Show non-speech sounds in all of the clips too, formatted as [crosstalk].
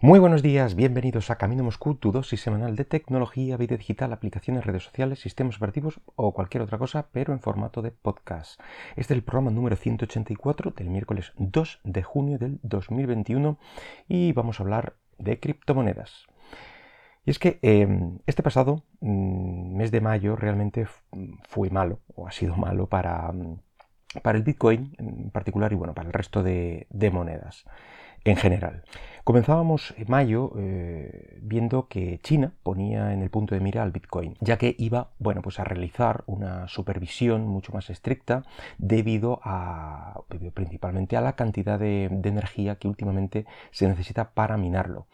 Muy buenos días, bienvenidos a Camino Moscú, tu dosis semanal de tecnología, vida digital, aplicaciones, redes sociales, sistemas operativos o cualquier otra cosa, pero en formato de podcast. Este es el programa número 184 del miércoles 2 de junio del 2021 y vamos a hablar de criptomonedas. Y es que em, este pasado mm, mes de mayo realmente fue malo, o ha sido malo para, mm, para el Bitcoin en particular y bueno, para el resto de monedas en general. Comenzábamos en mayo eh, viendo que China ponía en el punto de mira al Bitcoin, ya que iba bueno, pues a realizar una supervisión mucho más estricta debido a principalmente a la cantidad de, energía que últimamente se necesita para minarlo.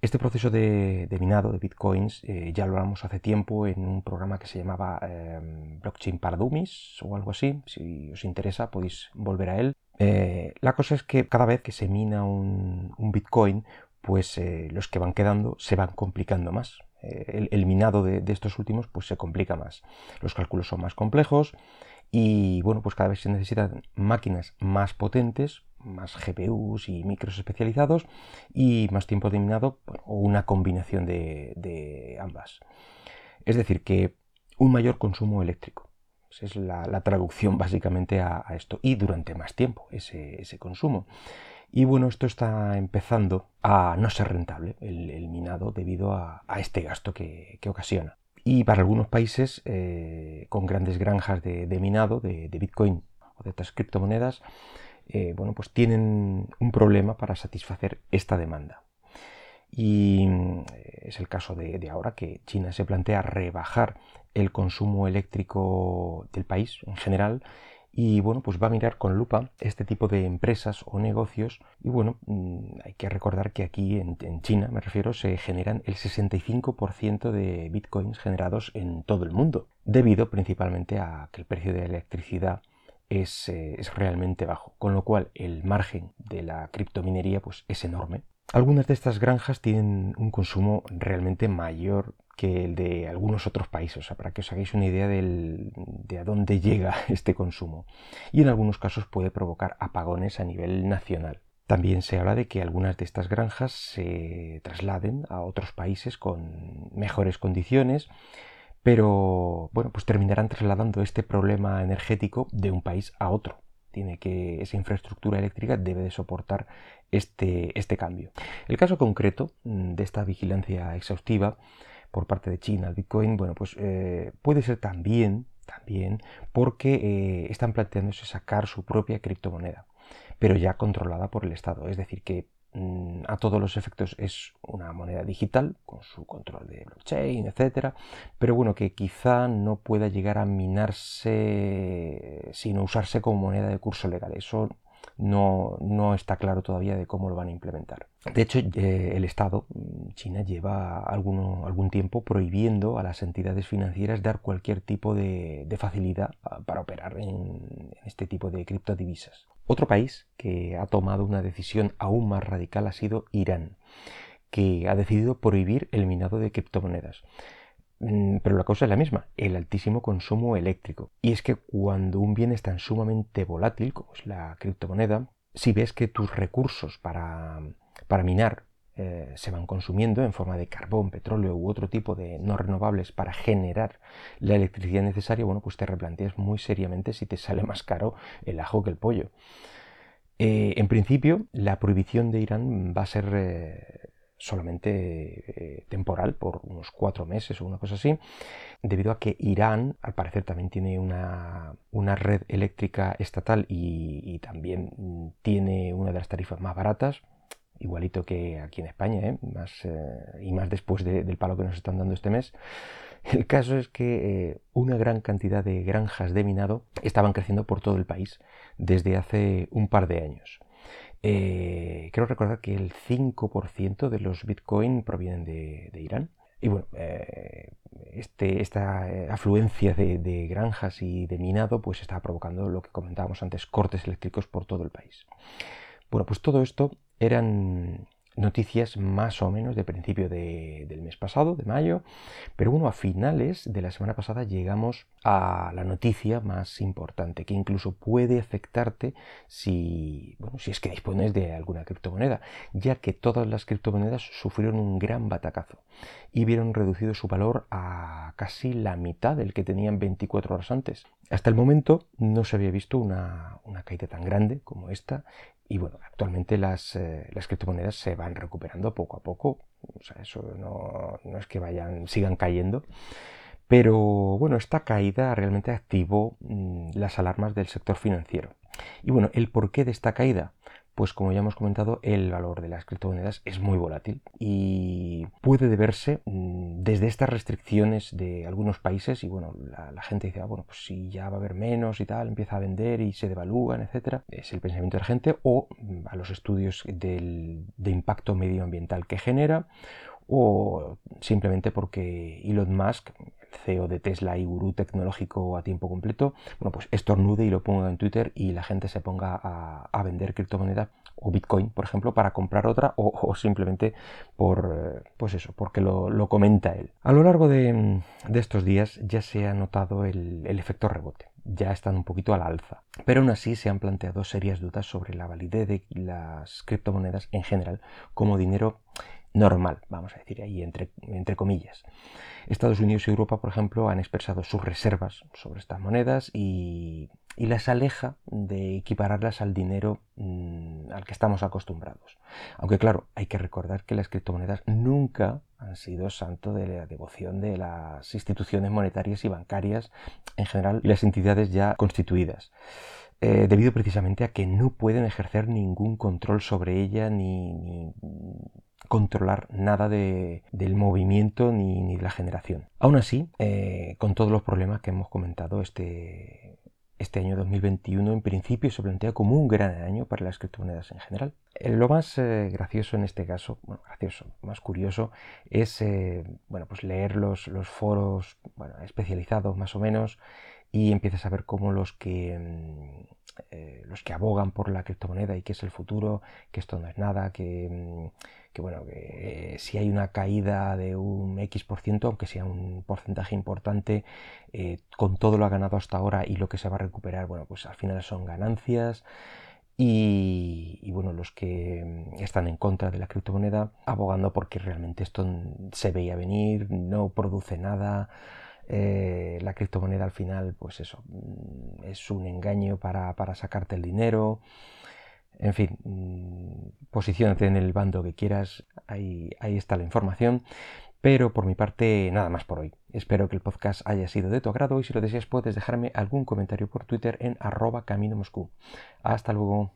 Este proceso de, minado de bitcoins eh, ya lo hablamos hace tiempo en un programa que se llamaba eh, Blockchain para Dummies o algo así. Si os interesa podéis volver a él. Eh, la cosa es que cada vez que se mina un, Bitcoin, pues eh, los que van quedando se van complicando más. El, minado de, estos últimos pues se complica más. Los cálculos son más complejos y bueno, pues cada vez se necesitan máquinas más potentes, más GPUs y micros especializados y más tiempo de minado o una combinación de ambas. Es decir, que un mayor consumo eléctrico. Pues es la, traducción básicamente a, esto. Y durante más tiempo ese, consumo. Y bueno, esto está empezando a no ser rentable, el, minado, debido a, este gasto que, ocasiona. Y para algunos países eh, con grandes granjas de, minado, de, Bitcoin o de otras criptomonedas, eh, bueno, pues tienen un problema para satisfacer esta demanda. Y mm, es el caso de, ahora que China se plantea rebajar el consumo eléctrico del país en general y bueno, pues va a mirar con lupa este tipo de empresas o negocios y bueno, mm, hay que recordar que aquí en, China, me refiero, se generan el 65% de bitcoins generados en todo el mundo, debido principalmente a que el precio de la electricidad es, eh, es realmente bajo, con lo cual el margen de la criptominería pues es enorme algunas de estas granjas tienen un consumo realmente mayor que el de algunos otros países, o sea, para que os hagáis una idea de a dónde [laughs] llega este consumo. Y en algunos casos puede provocar apagones a nivel nacional. También se habla de que algunas de estas granjas se trasladen a otros países con mejores condiciones, pero bueno, pues terminarán trasladando este problema energético de un país a otro tiene que, esa infraestructura eléctrica debe de soportar este, este cambio. El caso concreto mm, de esta vigilancia exhaustiva por parte de China al Bitcoin, bueno, pues eh, puede ser también, también porque eh, están planteándose sacar su propia criptomoneda, pero ya controlada por el Estado. Es decir, que a todos los efectos es una moneda digital con su control de blockchain, etcétera, pero bueno, que quizá no pueda llegar a minarse sino usarse como moneda de curso legal. Eso no, no, está claro todavía de cómo lo van a implementar. De hecho, eh, el Estado, mm, China, lleva algún tiempo prohibiendo a las entidades financieras dar cualquier tipo de, facilidad ah, para operar en, este tipo de criptodivisas. Otro país que ha tomado una decisión aún más radical ha sido Irán, que ha decidido prohibir el minado de criptomonedas. Mm, pero la causa es la misma, el altísimo consumo eléctrico. Y es que cuando un bien es tan sumamente volátil como es la criptomoneda, si ves que tus recursos para, para minar eh, se van consumiendo en forma de carbón, petróleo u otro tipo de no renovables para generar la electricidad necesaria, bueno, pues te replanteas muy seriamente si te sale más caro el ajo que el pollo. Eh, en principio, la prohibición de Irán va a ser eh, solamente eh, temporal, por unos cuatro meses o una cosa así, debido a que Irán, al parecer, también tiene una, red eléctrica estatal y, también mm, tiene una de las tarifas más baratas, igualito que aquí en España, ¿eh? más, eh, y más después del palo que nos están dando este mes. El caso es que una gran cantidad de granjas de minado estaban creciendo por todo el país desde hace un par de años. Quiero recordar que el 5% de los Bitcoin provienen de, Irán. Y bueno, eh, este, esta eh, afluencia de, granjas y de minado pues está provocando lo que comentábamos antes, cortes eléctricos por todo el país. Bueno, pues todo esto eran noticias más o menos de principio del mes pasado, de mayo, pero bueno, a finales de la semana pasada llegamos a la noticia más importante, que incluso puede afectarte si, bueno, si es que dispones de alguna criptomoneda, ya que todas las criptomonedas sufrieron un gran batacazo y vieron reducido su valor a casi la mitad del que tenían 24 horas antes. Hasta el momento no se había visto una, una caída tan grande como esta y bueno, actualmente las, eh, las, criptomonedas se van recuperando poco a poco. O sea, eso no, no, es que vayan, sigan cayendo. Pero bueno, esta caída realmente activó mm, las alarmas del sector financiero. Y bueno, el porqué de esta caída pues como ya hemos comentado, el valor de las criptomonedas es muy volátil y puede deberse mm, desde estas restricciones de algunos países y bueno, la, gente dice, ah, bueno, pues si ya va a haber menos y tal, empieza a vender y se devalúan, etcétera, es el pensamiento de la gente o mm, a los estudios de impacto medioambiental que genera o simplemente porque Elon Musk, CEO de Tesla y gurú tecnológico a tiempo completo, bueno, pues estornude y lo ponga en Twitter y la gente se ponga a, vender criptomoneda o Bitcoin, por ejemplo, para comprar otra o, simplemente por, pues eso, porque lo, comenta él. A lo largo de, estos días ya se ha notado el, el efecto rebote ya están un poquito al alza. Pero aún así se han planteado serias dudas sobre la validez de las criptomonedas en general como dinero normal, vamos a decir ahí entre, entre comillas. Estados Unidos y Europa, por ejemplo, han expresado sus reservas sobre estas monedas y, las aleja de equipararlas al dinero mm, al que estamos acostumbrados. Aunque claro, hay que recordar que las criptomonedas nunca han sido santo de la devoción de las instituciones monetarias y bancarias en general y las entidades ya constituidas. Eh, debido precisamente a que no pueden ejercer ningún control sobre ella ni controlar nada de, del movimiento ni, de la generación. Aún así, eh, con todos los problemas que hemos comentado, este, este año 2021 en principio se plantea como un gran año para las criptomonedas en general. Eh, lo más eh, gracioso en este caso, bueno, gracioso, más curioso, es bueno, pues leer los, los foros bueno, especializados más o menos y empiezas a ver cómo los que, mm, los que abogan por la criptomoneda y que es el futuro, que esto no es nada, que, mm, bueno, que eh, si hay una caída de un X%, por ciento, aunque sea un porcentaje importante, eh, con todo lo ha ganado hasta ahora y lo que se va a recuperar, bueno, pues al final son ganancias. Y, bueno, los que mm, están en contra de la criptomoneda, abogando porque realmente esto se veía venir, no produce nada. Eh, la criptomoneda al final, pues eso, mm, es un engaño para, para sacarte el dinero. En fin, mm, posiciónate en el bando que quieras, ahí, ahí está la información. Pero por mi parte, nada más por hoy. Espero que el podcast haya sido de tu agrado y si lo deseas puedes dejarme algún comentario por Twitter en arroba camino moscú. Hasta luego.